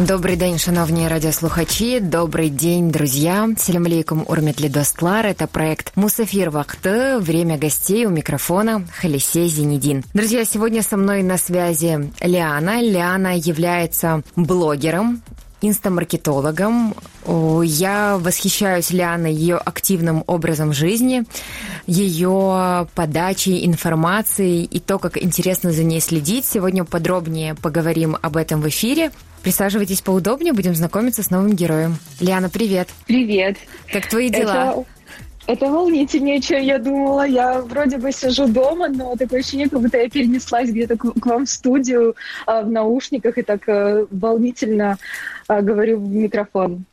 Добрий день, шановні радіослухачі. Добрый день, друзья. Селям алейкум, урмет Достлар. Это проект Мусафир Вахты. Время гостей у микрофона Халисей Зенедин. Друзья, сегодня со мной на связи Лиана. Лиана является блогером, инстамаркетологом. Я восхищаюсь Лианой ее активным образом жизни, ее подачей информации и то, как интересно за ней следить. Сегодня подробнее поговорим об этом в эфире. Присаживайтесь поудобнее, будем знакомиться с новым героем. Лиана, привет. Привет. Как твои дела? Это... Это волнительнее, чем я думала. Я вроде бы сижу дома, но такое ощущение, как будто я перенеслась где-то к вам в студию а, в наушниках и так э, волнительно а, говорю в микрофон.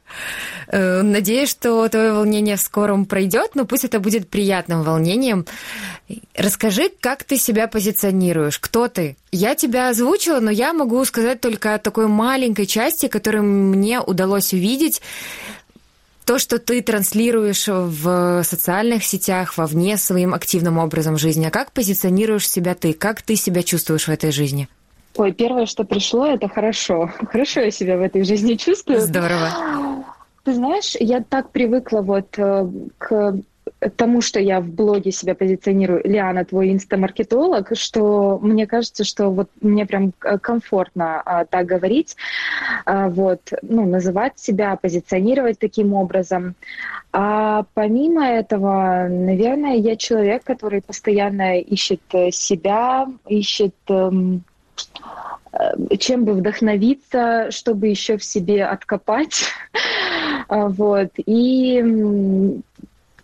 Э, надеюсь, что твое волнение в скором пройдет, но пусть это будет приятным волнением. Расскажи, как ты себя позиционируешь, кто ты? Я тебя озвучила, но я могу сказать только о такой маленькой части, которую мне удалось увидеть то, что ты транслируешь в социальных сетях, вовне своим активным образом жизни, а как позиционируешь себя ты, как ты себя чувствуешь в этой жизни? Ой, первое, что пришло, это хорошо. Хорошо я себя в этой жизни чувствую. Здорово. Ты знаешь, я так привыкла вот э, к тому, что я в блоге себя позиционирую, Лиана, твой инстамаркетолог, что мне кажется, что вот мне прям комфортно а, так говорить, а, вот, ну, называть себя, позиционировать таким образом. А помимо этого, наверное, я человек, который постоянно ищет себя, ищет эм, э, чем бы вдохновиться, чтобы еще в себе откопать. Вот. И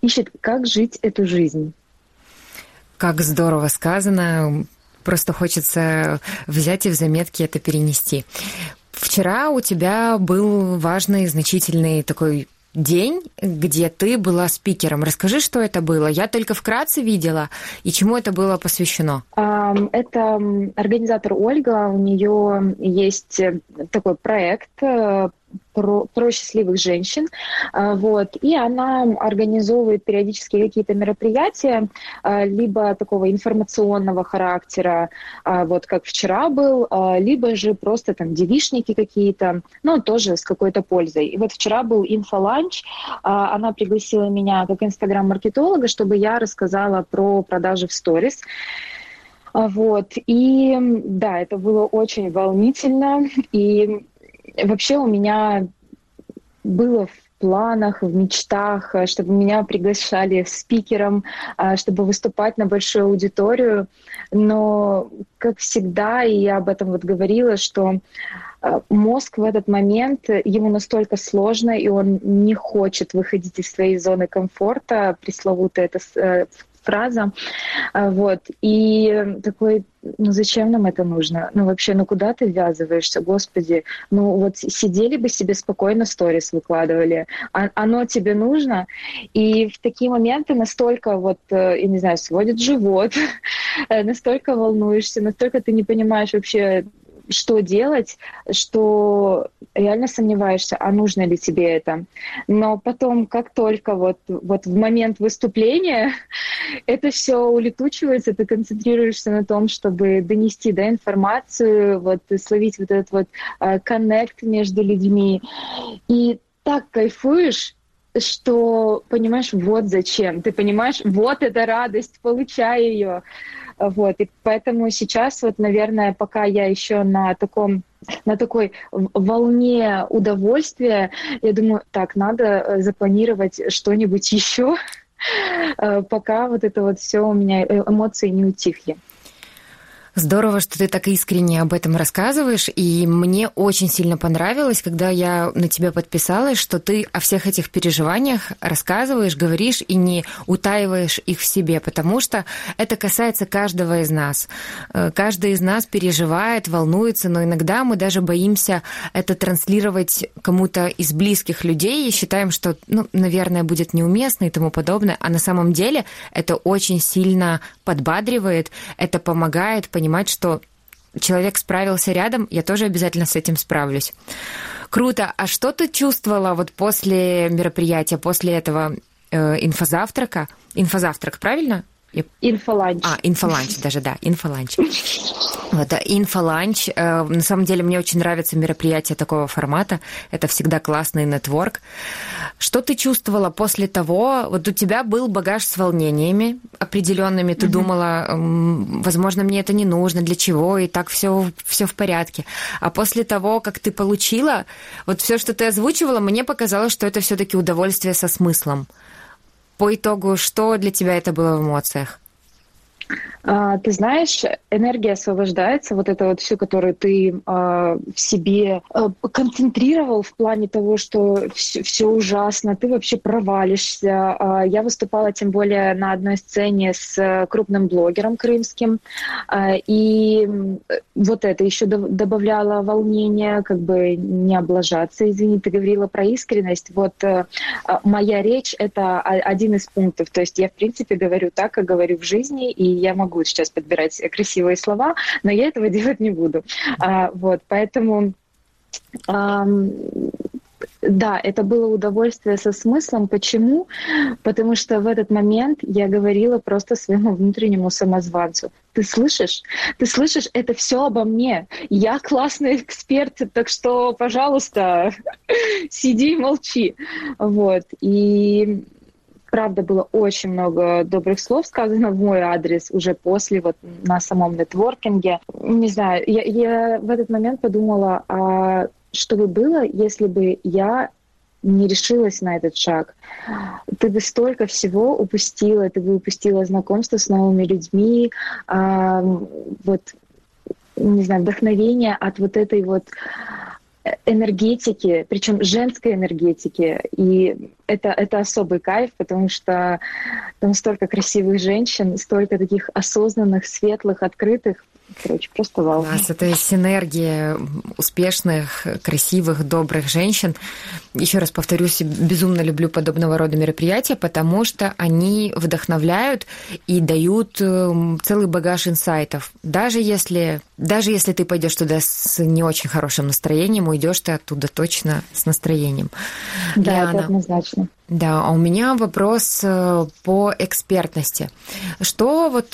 ищет, как жить эту жизнь. Как здорово сказано. Просто хочется взять и в заметки это перенести. Вчера у тебя был важный, значительный такой день, где ты была спикером. Расскажи, что это было. Я только вкратце видела, и чему это было посвящено. Это организатор Ольга. У нее есть такой проект э, про, про счастливых женщин. А, вот. И она организовывает периодически какие-то мероприятия, а, либо такого информационного характера, а, вот как вчера был, либо же просто там девишники какие-то, но тоже с какой-то пользой. И вот вчера был инфоланч, она пригласила меня как инстаграм-маркетолога, чтобы я рассказала про продажи в сторис. Вот. И да, это было очень волнительно. И Вообще у меня было в планах, в мечтах, э, чтобы меня приглашали спикером, э, чтобы выступать на большую аудиторию. Но, как всегда, и я об этом вот говорила, что э, мозг в этот момент, ему настолько сложно, и он не хочет выходить из своей зоны комфорта, пресловутая это фраза. Вот. И такой ну зачем нам это нужно? Ну вообще, ну куда ты ввязываешься, господи? Ну вот сидели бы себе спокойно сторис выкладывали, а, оно тебе нужно? И в такие моменты настолько вот, э, я не знаю, сводит живот, настолько волнуешься, настолько ты не понимаешь вообще, что делать, что реально сомневаешься, а нужно ли тебе это. Но потом, как только вот, вот в момент выступления это все улетучивается, ты концентрируешься на том, чтобы донести да, информацию, вот, словить вот этот вот а, коннект между людьми. И так кайфуешь, что понимаешь, вот зачем. Ты понимаешь, вот эта радость, получай ее. Вот. И поэтому сейчас, вот, наверное, пока я еще на таком на такой волне удовольствия, я думаю, так, надо э, запланировать что-нибудь еще, э, пока вот это вот все у меня э, эмоции не утихли. Здорово, что ты так искренне об этом рассказываешь, и мне очень сильно понравилось, когда я на тебя подписалась, что ты о всех этих переживаниях рассказываешь, говоришь и не утаиваешь их в себе, потому что это касается каждого из нас. Э, каждый из нас переживает, волнуется, но иногда мы даже боимся это транслировать кому-то из близких людей и считаем, что, ну, наверное, будет неуместно и тому подобное, а на самом деле это очень сильно подбадривает, это помогает понимать понимать, что человек справился рядом, я тоже обязательно с этим справлюсь. Круто. А что ты чувствовала вот после мероприятия, после этого э, инфозавтрака? Инфозавтрак, правильно? Инфоланч. А, инфоланч даже, да, инфоланч. Вот, а инфоланч. Э, на самом деле мне очень нравятся мероприятия такого формата. Это всегда классный network. Что ты чувствовала после того? Вот у тебя был багаж с волнениями определенными. Ты угу. думала, возможно, мне это не нужно, для чего, и так все, все в порядке. А после того, как ты получила, вот все, что ты озвучивала, мне показалось, что это все-таки удовольствие со смыслом. По итогу, что для тебя это было в эмоциях? А, ты знаешь, энергия освобождается, вот это вот все, которое ты а, в себе а, концентрировал в плане того, что все, все ужасно, ты вообще провалишься. Я выступала тем более на одной сцене с крупным блогером крымским, и вот это еще добавляло волнения, как бы не облажаться. Извини, ты говорила про искренность. Вот а, моя речь — это один из пунктов. То есть я, в принципе, говорю так, как говорю в жизни, и я могу могу сейчас подбирать красивые слова, но я этого делать не буду. А, вот, поэтому да, это было удовольствие со смыслом. Почему? Потому что в этот момент я говорила просто своему внутреннему самозванцу. Ты слышишь? Ты слышишь? Это все обо мне. Я классный эксперт, так что, пожалуйста, сиди и молчи. Вот. И правда, было очень много добрых слов сказано в мой адрес уже после, вот на самом нетворкинге. Не знаю, я, я в этот момент подумала, а что бы было, если бы я не решилась на этот шаг. Ты бы столько всего упустила, ты бы упустила знакомство с новыми людьми, а, вот, не знаю, вдохновение от вот этой вот энергетики, причем женской энергетики. И это, это особый кайф, потому что там столько красивых женщин, столько таких осознанных, светлых, открытых. Короче, просто вау. Класс, это синергия успешных, красивых, добрых женщин. Еще раз повторюсь, безумно люблю подобного рода мероприятия, потому что они вдохновляют и дают эм, целый багаж инсайтов. Даже если, даже если ты пойдешь туда с не очень хорошим настроением, уйдешь ты оттуда точно с настроением. Да, Лиана, это однозначно. Да, а у меня вопрос э, по экспертности. Что вот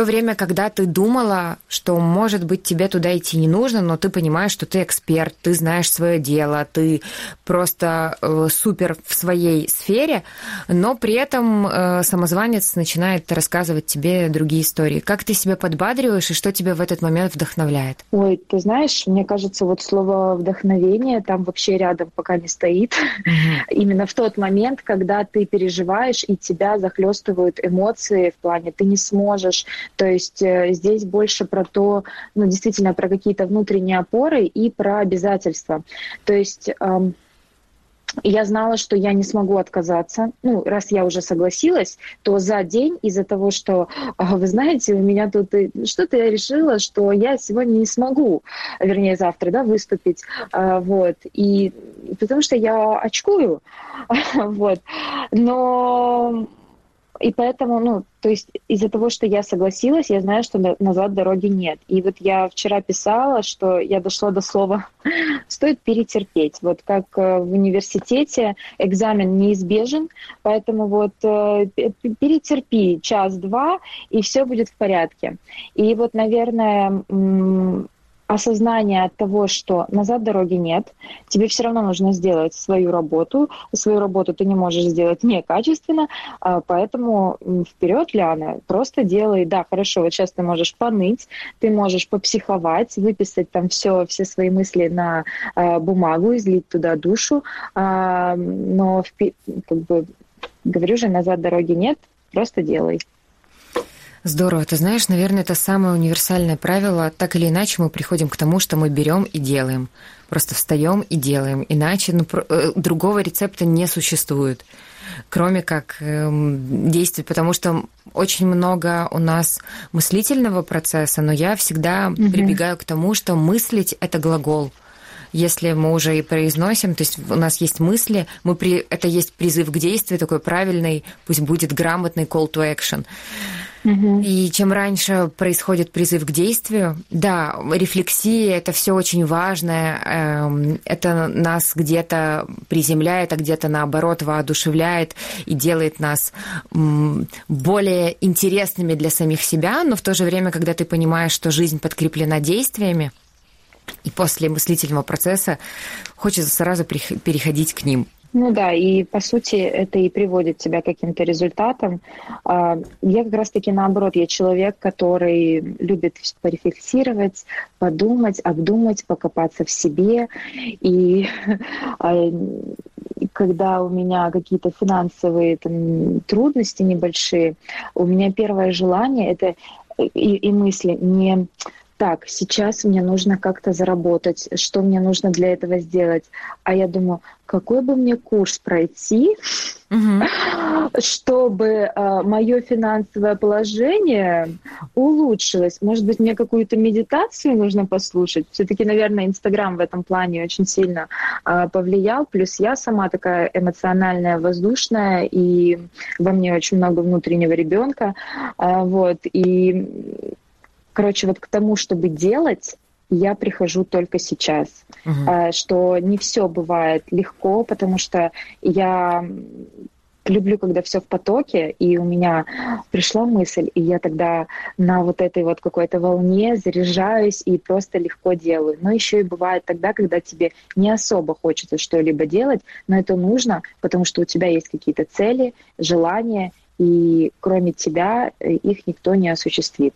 то время, когда ты думала, что, может быть, тебе туда идти не нужно, но ты понимаешь, что ты эксперт, ты знаешь свое дело, ты просто э, супер в своей сфере, но при этом э, самозванец начинает рассказывать тебе другие истории. Как ты себя подбадриваешь и что тебя в этот момент вдохновляет? Ой, ты знаешь, мне кажется, вот слово вдохновение там вообще рядом пока не стоит. Mm-hmm. Именно в тот момент, когда ты переживаешь и тебя захлестывают эмоции в плане ты не сможешь, то есть э, здесь больше про то, ну, действительно, про какие-то внутренние опоры и про обязательства. То есть я знала, что я не смогу отказаться. Ну, раз я уже согласилась, то за день из-за того, что, а, вы знаете, у меня тут что-то я решила, что я сегодня не смогу, вернее, завтра, да, выступить, а, вот. И потому что я очкую, вот. Но и поэтому, ну, то есть из-за того, что я согласилась, я знаю, что назад дороги нет. И вот я вчера писала, что я дошла до слова «стоит перетерпеть». Вот как э, в университете экзамен неизбежен, поэтому вот э, перетерпи час-два, и все будет в порядке. И вот, наверное, осознание того, что назад дороги нет, тебе все равно нужно сделать свою работу. Свою работу ты не можешь сделать некачественно, а, поэтому вперед, Ляна, просто делай. Да, хорошо, вот сейчас ты можешь поныть, ты можешь попсиховать, выписать там все, все свои мысли на а, бумагу, излить туда душу, а, но как бы, говорю же, назад дороги нет, просто делай. Здорово. Ты знаешь, наверное, это самое универсальное правило. Так или иначе мы приходим к тому, что мы берем и делаем. Просто встаем и делаем. Иначе ну, э, другого рецепта не существует, кроме как эм, действовать, потому что очень много у нас мыслительного процесса, но я всегда угу. прибегаю к тому, что мыслить это глагол если мы уже и произносим, то есть у нас есть мысли, мы при, это есть призыв к действию, такой правильный, пусть будет грамотный call to action. И чем раньше происходит призыв к действию, да, рефлексия это все очень важно, эм, это нас где-то приземляет, а где-то наоборот воодушевляет и делает нас более интересными для самих себя, но в то же время, когда ты понимаешь, что жизнь подкреплена действиями, и после мыслительного процесса хочется сразу переходить к ним. Ну да, и по сути это и приводит тебя к каким-то результатам. А, я как раз-таки наоборот, я человек, который любит порефлексировать, подумать, обдумать, покопаться в себе. И а, когда у меня какие-то финансовые там, трудности небольшие, у меня первое желание это и, и мысли не так, сейчас мне нужно как-то заработать, что мне нужно для этого сделать. А я думаю, какой бы мне курс пройти, угу. чтобы э, мое финансовое положение улучшилось. Может быть, мне какую-то медитацию нужно послушать. Все-таки, наверное, Инстаграм в этом плане очень сильно э, повлиял. Плюс я сама такая эмоциональная, воздушная, и во мне очень много внутреннего ребенка. Э, вот, и Короче, вот к тому, чтобы делать, я прихожу только сейчас. Uh-huh. Что не все бывает легко, потому что я люблю, когда все в потоке, и у меня пришла мысль, и я тогда на вот этой вот какой-то волне заряжаюсь и просто легко делаю. Но еще и бывает тогда, когда тебе не особо хочется что-либо делать, но это нужно, потому что у тебя есть какие-то цели, желания, и кроме тебя э, их никто не осуществит.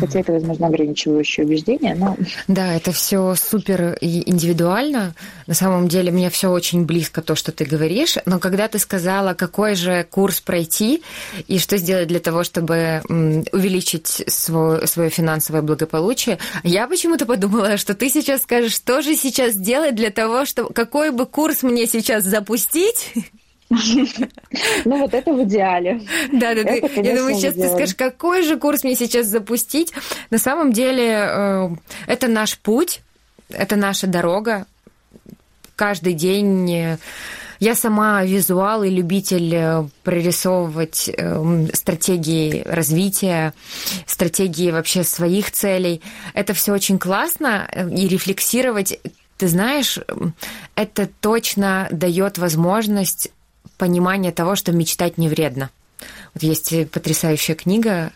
Хотя это, возможно, ограничивающее убеждение, но... Да, это все супер индивидуально. На самом деле мне все очень близко то, что ты говоришь. Но когда ты сказала, какой же курс пройти и что сделать для того, чтобы увеличить свое, свое финансовое благополучие, я почему-то подумала, что ты сейчас скажешь, что же сейчас делать для того, чтобы какой бы курс мне сейчас запустить, Ну, вот это в идеале. Да, да, да. Я думаю, сейчас ты скажешь, какой же курс мне сейчас запустить. На самом деле, э, это наш путь, это наша дорога. Каждый день э, я сама визуал и любитель э, прорисовывать стратегии развития, стратегии вообще своих целей. Это все очень классно и рефлексировать. Ты знаешь, это точно дает возможность понимание того, что мечтать не вредно. Вот есть потрясающая книга,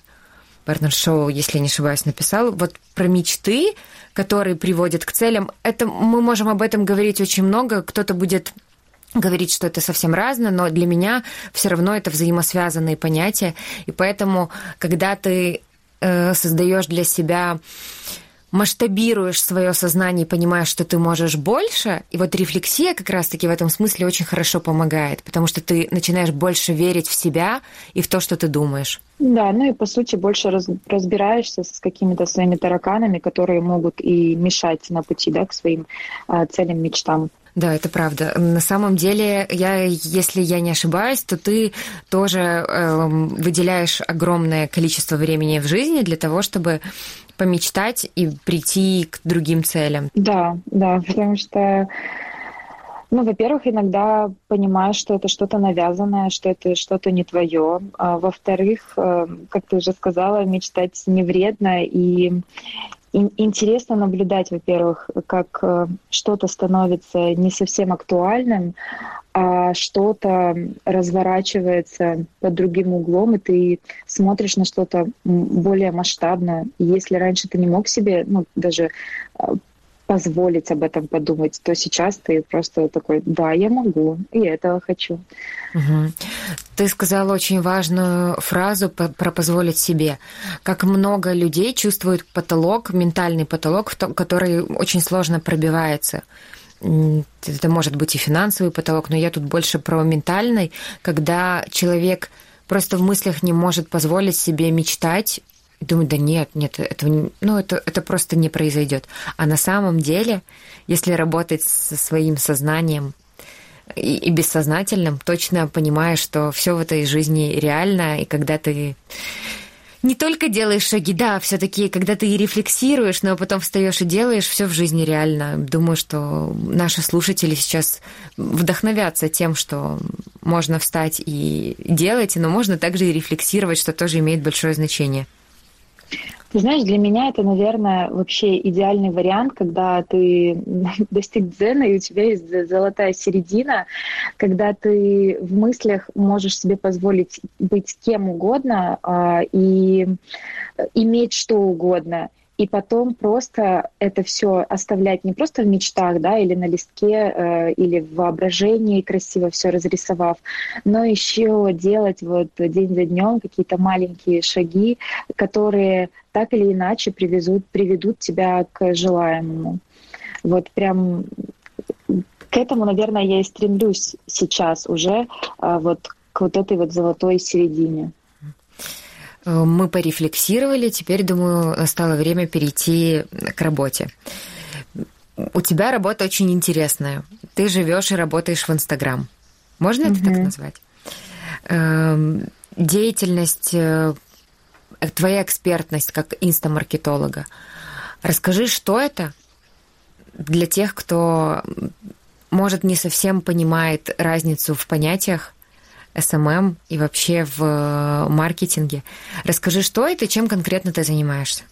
Бернард Шоу, если не ошибаюсь, написал, вот про мечты, которые приводят к целям. Это мы можем об этом говорить очень много. Кто-то будет говорить, что это совсем разное, но для меня все равно это взаимосвязанные понятия. И поэтому, когда ты э, создаешь для себя масштабируешь свое сознание и понимаешь, что ты можешь больше, и вот рефлексия как раз-таки в этом смысле очень хорошо помогает, потому что ты начинаешь больше верить в себя и в то, что ты думаешь. Да, ну и по сути больше раз, разбираешься с какими-то своими тараканами, которые могут и мешать на пути да, к своим э, целям, мечтам. Да, это правда. На самом деле, я, если я не ошибаюсь, то ты тоже э, выделяешь огромное количество времени в жизни для того, чтобы помечтать и прийти к другим целям. Да, да, потому что ну, во-первых, иногда понимаешь, что это что-то навязанное, что это что-то не твое. А, во-вторых, э, как ты уже сказала, мечтать не вредно. И интересно наблюдать, во-первых, как э, что-то становится не совсем актуальным, а что-то разворачивается под другим углом, и ты смотришь на что-то более масштабное. Если раньше ты не мог себе ну, даже а, позволить об этом подумать, то сейчас ты просто такой, да, я могу, и этого хочу. Угу. Ты сказала очень важную фразу про позволить себе. Как много людей чувствуют потолок, ментальный потолок, который очень сложно пробивается это может быть и финансовый потолок, но я тут больше про ментальный, когда человек просто в мыслях не может позволить себе мечтать, и думает, да нет, нет, это, ну, это, это просто не произойдет. А на самом деле, если работать со своим сознанием и, и бессознательным, точно понимаешь, что все в этой жизни реально, и когда ты не только делаешь шаги, да, все-таки, когда ты рефлексируешь, но потом встаешь и делаешь, все в жизни реально. Думаю, что наши слушатели сейчас вдохновятся тем, что можно встать и делать, но можно также и рефлексировать, что тоже имеет большое значение. Ты знаешь, для меня это, наверное, вообще идеальный вариант, когда ты достиг дзена, и у тебя есть золотая середина, когда ты в мыслях можешь себе позволить быть кем угодно а, и иметь что угодно и потом просто это все оставлять не просто в мечтах, да, или на листке, э, или в воображении красиво все разрисовав, но еще делать вот день за днем какие-то маленькие шаги, которые так или иначе привезут, приведут тебя к желаемому. Вот прям к этому, наверное, я и стремлюсь сейчас уже, э, вот к вот этой вот золотой середине. Мы порефлексировали, теперь, думаю, настало время перейти к работе. У тебя работа очень интересная. Ты живешь и работаешь в Инстаграм. Можно mm-hmm. это так назвать? Эм, деятельность, э, твоя экспертность как инстамаркетолога. Расскажи, что это для тех, кто, может, не совсем понимает разницу в понятиях, SMM и вообще в э, маркетинге. Расскажи, что это, чем конкретно ты занимаешься?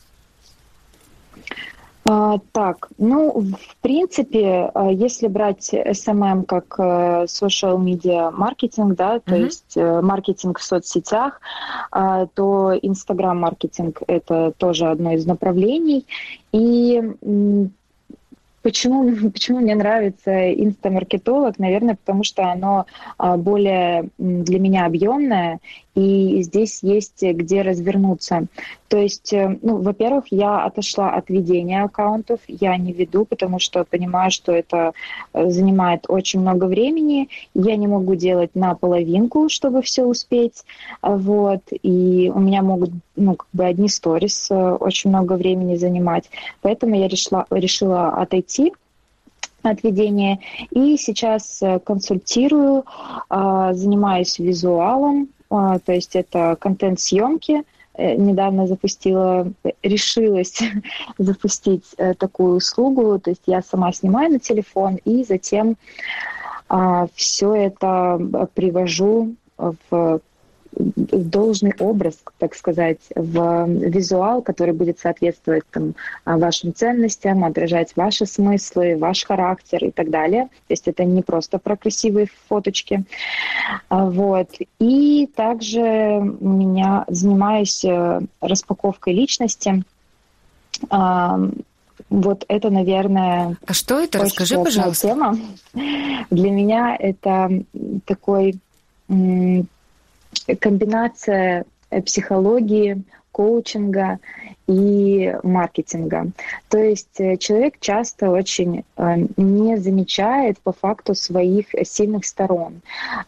А, так, ну, в принципе, а, если брать SMM как э, social media маркетинг, да, то uh-huh. есть э, маркетинг в соцсетях, а, то Instagram маркетинг это тоже одно из направлений. И Почему, почему мне нравится инстамаркетолог? Наверное, потому что оно а, более для меня объемное, и здесь есть где развернуться. То есть, э, ну, во-первых, я отошла от ведения аккаунтов, я не веду, потому что понимаю, что это э, занимает очень много времени, я не могу делать на половинку, чтобы все успеть, вот, и у меня могут, ну, как бы одни сторис э, очень много времени занимать, поэтому я решила, решила отойти от ведения. И сейчас консультирую, а, занимаюсь визуалом, а, то есть это контент-съемки. Э, недавно запустила, решилась запустить э, такую услугу, то есть я сама снимаю на телефон и затем а, все это привожу в должный образ, так сказать, в визуал, который будет соответствовать там, вашим ценностям, отражать ваши смыслы, ваш характер и так далее. То есть это не просто про красивые фоточки. А, вот. И также меня занимаюсь э, распаковкой личности. А, вот это, наверное... А что это? Расскажи, пожалуйста. Тема. Для меня это такой комбинация э, психологии, коучинга и маркетинга. То есть э, человек часто очень э, не замечает по факту своих сильных сторон.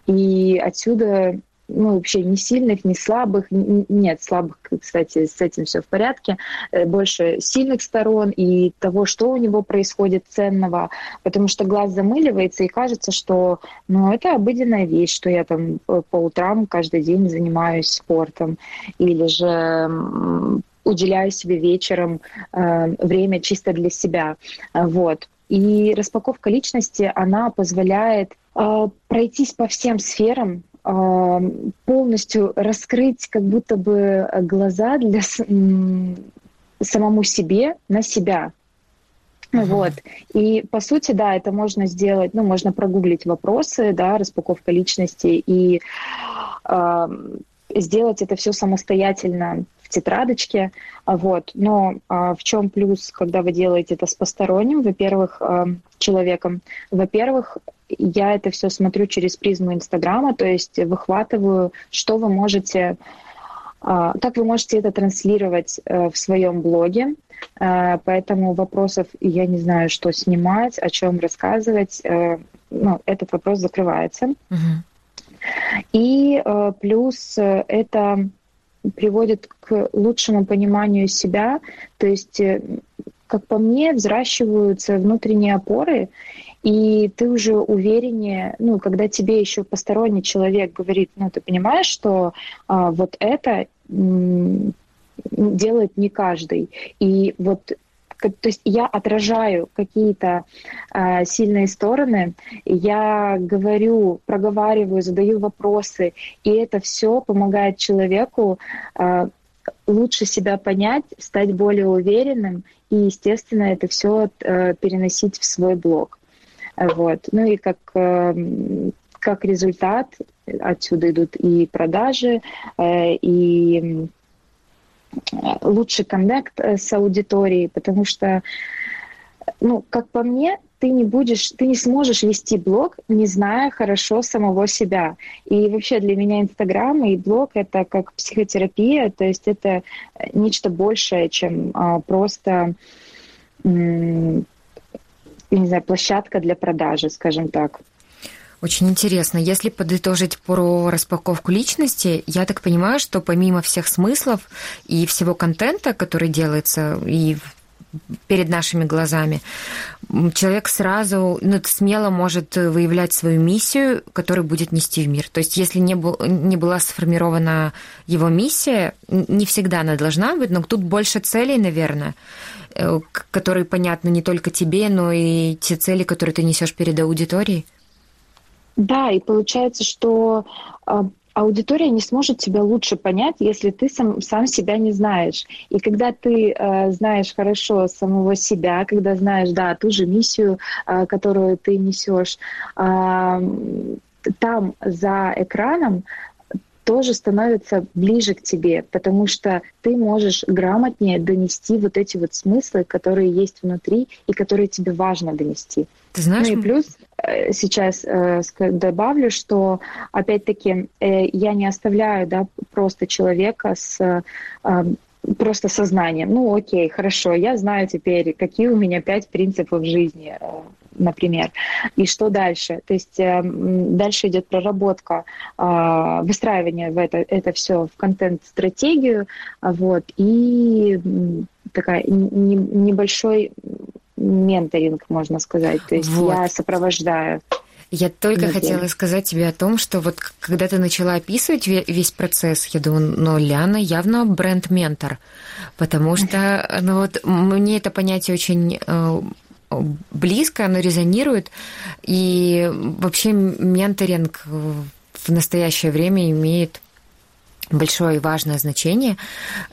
И отсюда ну, вообще ни сильных, ни слабых. Нет, слабых, кстати, с этим все в порядке. Э, больше сильных сторон и того, что у него происходит ценного. Потому что глаз замыливается и кажется, что ну, это обыденная вещь, что я там э, по утрам каждый день занимаюсь спортом. Или же уделяю себе вечером э, время чисто для себя. Вот. И распаковка личности, она позволяет э, пройтись по всем сферам полностью раскрыть как будто бы глаза для самому себе на себя. Uh-huh. Вот. И по сути, да, это можно сделать, ну, можно прогуглить вопросы, да, распаковка личности и э, сделать это все самостоятельно в тетрадочке. Вот. Но э, в чем плюс, когда вы делаете это с посторонним, во-первых, э, человеком? Во-первых, я это все смотрю через призму Инстаграма, то есть выхватываю, что вы можете, а, как вы можете это транслировать э, в своем блоге. Э, поэтому вопросов я не знаю, что снимать, о чем рассказывать. Э, ну, этот вопрос закрывается. И плюс это приводит к лучшему пониманию себя, то есть как по мне, взращиваются внутренние опоры, и ты уже увереннее, ну, когда тебе еще посторонний человек говорит, ну, ты понимаешь, что а, вот это делает не каждый. И вот то есть я отражаю какие-то э, сильные стороны, я говорю, проговариваю, задаю вопросы, и это все помогает человеку э, лучше себя понять, стать более уверенным, и, естественно, это все э, переносить в свой блог. Вот. Ну и как, э, как результат отсюда идут и продажи, э, и лучший коннект э, с аудиторией, потому что, ну, как по мне, ты не будешь, ты не сможешь вести блог, не зная хорошо самого себя. И вообще для меня Инстаграм и блог — это как психотерапия, то есть это нечто большее, чем а, просто, не знаю, площадка для продажи, скажем так. Очень интересно. Если подытожить про распаковку личности, я так понимаю, что помимо всех смыслов и всего контента, который делается и перед нашими глазами, человек сразу ну, смело может выявлять свою миссию, которую будет нести в мир. То есть, если не, был, не была сформирована его миссия, не всегда она должна быть, но тут больше целей, наверное, э, которые понятны не только тебе, но и те цели, которые ты несешь перед аудиторией. Да, и получается, что а, аудитория не сможет тебя лучше понять, если ты сам, сам себя не знаешь. И когда ты э, знаешь хорошо самого себя, когда знаешь, да, ту же миссию, э, которую ты несешь, э, там за экраном тоже становится ближе к тебе, потому что ты можешь грамотнее донести вот эти вот смыслы, которые есть внутри и которые тебе важно донести. Ты знаешь? Ну и плюс сейчас э, добавлю, что опять-таки э, я не оставляю да, просто человека с э, просто сознанием. Ну, окей, хорошо, я знаю теперь, какие у меня пять принципов жизни, э, например. И что дальше? То есть э, дальше идет проработка, э, выстраивание в это, это все в контент-стратегию, вот, и такая небольшой менторинг, можно сказать. То есть вот. я сопровождаю. Я только хотела сказать тебе о том, что вот когда ты начала описывать весь процесс, я думаю, ну, Ляна явно бренд-ментор, потому что ну, вот, мне это понятие очень э, близко, оно резонирует, и вообще менторинг в настоящее время имеет большое и важное значение.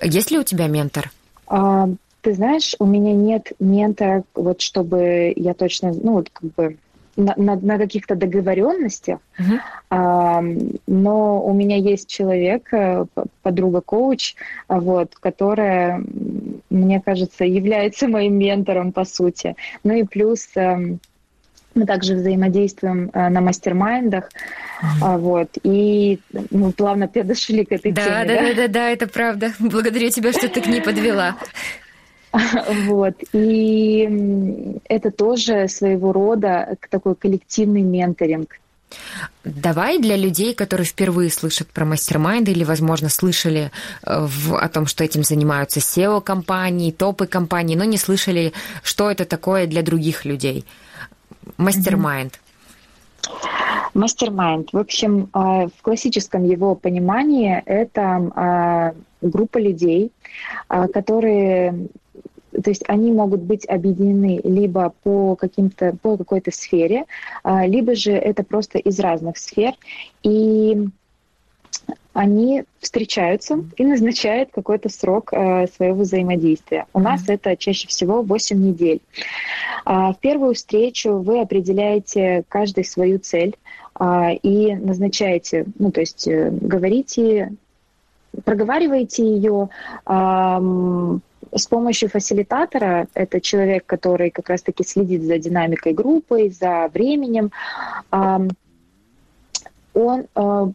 Есть ли у тебя ментор? Ты знаешь, у меня нет ментора, вот чтобы я точно, ну вот как бы на, на, на каких-то договоренностях, uh-huh. а, но у меня есть человек, э, подруга-коуч, а, вот, которая, мне кажется, является моим ментором по сути. Ну и плюс эм, мы также взаимодействуем э, на мастер-майндах, mm-hmm. вот, и мы плавно подошли к этой да, теме. Да, да, да, да, это правда. Благодарю тебя, что ты к ней подвела. Вот. И это тоже своего рода такой коллективный менторинг. Давай для людей, которые впервые слышат про мастер-майнды или, возможно, слышали э, в, о том, что этим занимаются SEO-компании, топы компании, но не слышали, что это такое для других людей. Мастер-майнд. Мастер-майнд. В общем, э, в классическом его понимании это э, группа людей, которые то есть они могут быть объединены либо по каким-то по какой-то сфере, а, либо же это просто из разных сфер, и они встречаются и назначают какой-то срок э, своего взаимодействия. У mm-hmm. нас это чаще всего 8 недель. А, в первую встречу вы определяете каждый свою цель а, и назначаете, ну то есть э, говорите, проговариваете ее, с помощью фасилитатора, это человек, который как раз-таки следит за динамикой группы, за временем, он а,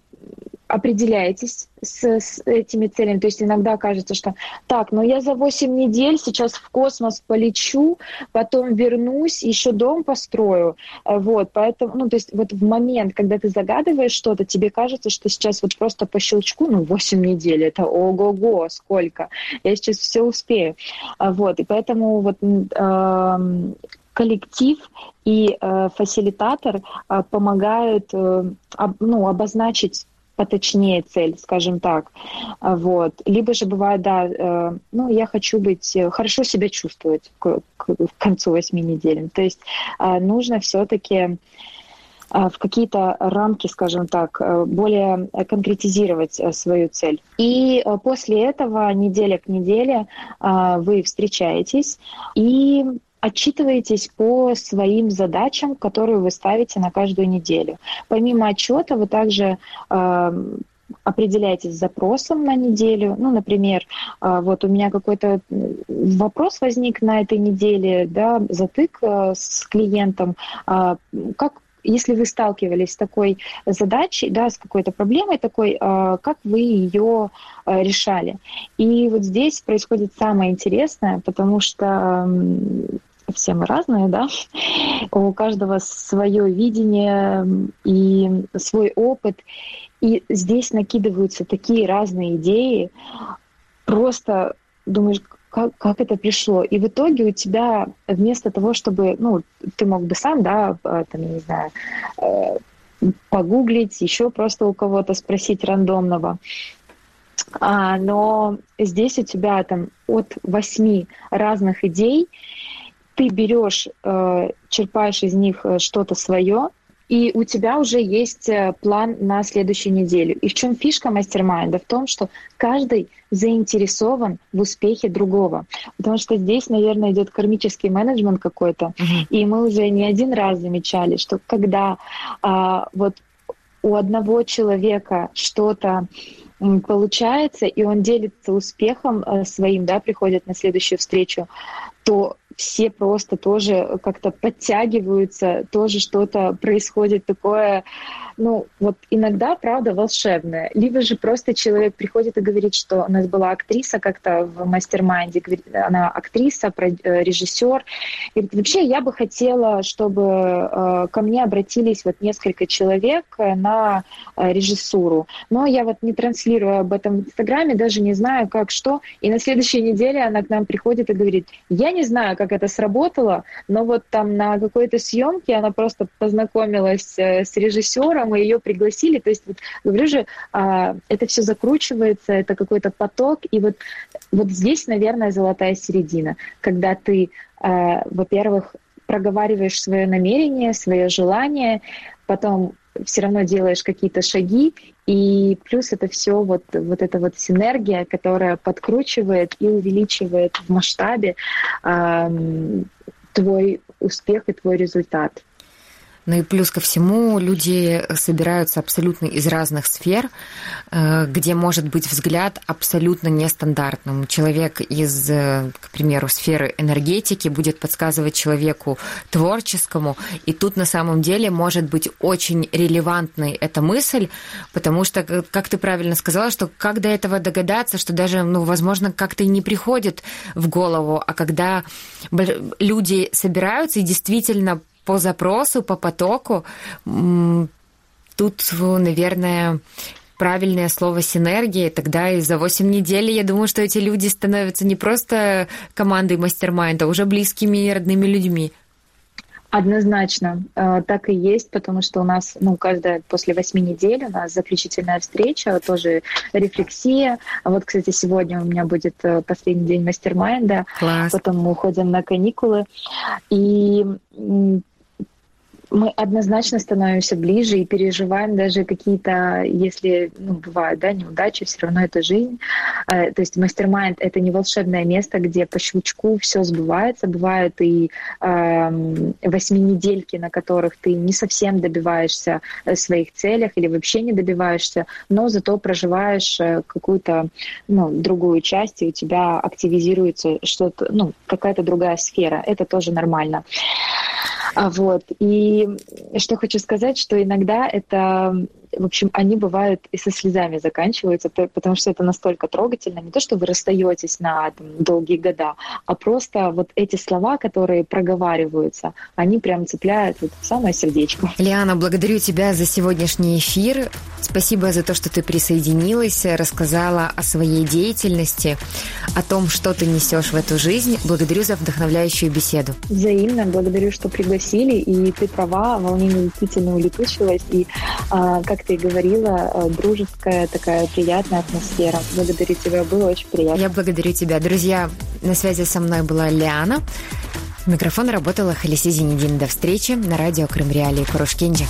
определяетесь с, с этими целями. То есть иногда кажется, что так, ну я за 8 недель сейчас в космос полечу, потом вернусь, еще дом построю. Вот, поэтому, ну то есть вот в момент, когда ты загадываешь что-то, тебе кажется, что сейчас вот просто по щелчку, ну 8 недель, это ого-го, сколько, я сейчас все успею. Э, вот, и поэтому вот коллектив и э, фасилитатор э, помогают э, ну, обозначить поточнее цель, скажем так. Вот. Либо же бывает, да, ну, я хочу быть, хорошо себя чувствовать к, к, к концу восьми недель. То есть нужно все-таки в какие-то рамки, скажем так, более конкретизировать свою цель. И после этого неделя к неделе вы встречаетесь и отчитываетесь по своим задачам, которые вы ставите на каждую неделю. Помимо отчета вы также э, определяетесь запросом на неделю. Ну, например, э, вот у меня какой-то вопрос возник на этой неделе, да, затык э, с клиентом. Э, как если вы сталкивались с такой задачей, да, с какой-то проблемой такой, э, как вы ее э, решали? И вот здесь происходит самое интересное, потому что все мы разные, да, у каждого свое видение и свой опыт. И здесь накидываются такие разные идеи, просто думаешь, как, как это пришло. И в итоге у тебя вместо того, чтобы, ну, ты мог бы сам, да, там, я не знаю, э, погуглить, еще просто у кого-то спросить рандомного. А, но здесь у тебя там от восьми разных идей, ты берешь, э, черпаешь из них э, что-то свое, и у тебя уже есть э, план на следующую неделю. И в чем фишка мастер-майнда? В том, что каждый заинтересован в успехе другого. Потому что здесь, наверное, идет кармический менеджмент какой-то. Uh-huh. И мы уже не один раз замечали, что когда а, вот у одного человека что-то получается, и он делится успехом своим, да, приходит на следующую встречу, то все просто тоже как-то подтягиваются, тоже что-то происходит такое, ну, вот иногда, правда, волшебное. Либо же просто человек приходит и говорит, что у нас была актриса как-то в mastermind е, она актриса, э, режиссер. Говорит, вообще я бы хотела, чтобы э, ко мне обратились вот несколько человек на э, режиссуру. Но я вот не транслирую об этом в Инстаграме, даже не знаю, как, что. И на следующей неделе она к нам приходит и говорит, я не знаю, как это сработало, но вот там на какой-то съемке она просто познакомилась э, с режиссером, и ее пригласили. То есть, вот, говорю же, а, это все закручивается, это какой-то поток. И вот, вот здесь, наверное, золотая середина, когда ты, а, во-первых, проговариваешь свое намерение, свое желание, потом все равно делаешь какие-то шаги, и плюс это все вот, вот эта вот синергия, которая подкручивает и увеличивает в масштабе э, твой успех и твой результат. Ну и плюс ко всему люди собираются абсолютно из разных сфер, э, где может быть взгляд абсолютно нестандартным. Человек из, э, к примеру, сферы энергетики будет подсказывать человеку творческому, и тут на самом деле может быть очень релевантной эта мысль, потому что, как ты правильно сказала, что как до этого догадаться, что даже, ну, возможно, как-то и не приходит в голову, а когда люди собираются и действительно по запросу, по потоку. Тут, наверное, правильное слово синергия, тогда и за 8 недель, я думаю, что эти люди становятся не просто командой мастер-майнда, а уже близкими и родными людьми. Однозначно, э, так и есть, потому что у нас, ну, каждая после восьми недель у нас заключительная встреча, тоже рефлексия. А вот, кстати, сегодня у меня будет э, последний день мастер-майнда, потом мы уходим на каникулы. И мы однозначно становимся ближе и переживаем даже какие-то, если ну, бывают да, неудачи, все равно это жизнь. Э, то есть мастер-майнд — это не волшебное место, где по щелчку все сбывается. Бывают и э, восьминедельки, на которых ты не совсем добиваешься э, своих целях или вообще не добиваешься, но зато проживаешь э, какую-то ну, другую часть, и у тебя активизируется что-то, ну, какая-то другая сфера. Это тоже нормально. А вот. И что хочу сказать, что иногда это в общем, они бывают и со слезами заканчиваются, потому что это настолько трогательно. Не то, что вы расстаетесь на там, долгие года, а просто вот эти слова, которые проговариваются, они прям цепляют вот в самое сердечко. Лиана, благодарю тебя за сегодняшний эфир. Спасибо за то, что ты присоединилась, рассказала о своей деятельности, о том, что ты несешь в эту жизнь. Благодарю за вдохновляющую беседу. Взаимно. Благодарю, что пригласили. И ты права, волнение действительно улетучилось. И, а, как как ты и говорила, э, дружеская такая приятная атмосфера. Благодарю тебя, было очень приятно. Я благодарю тебя. Друзья, на связи со мной была Лиана. Микрофон работала Халиси Зенедин. До встречи на радио Крым Реалии Курушкенджи.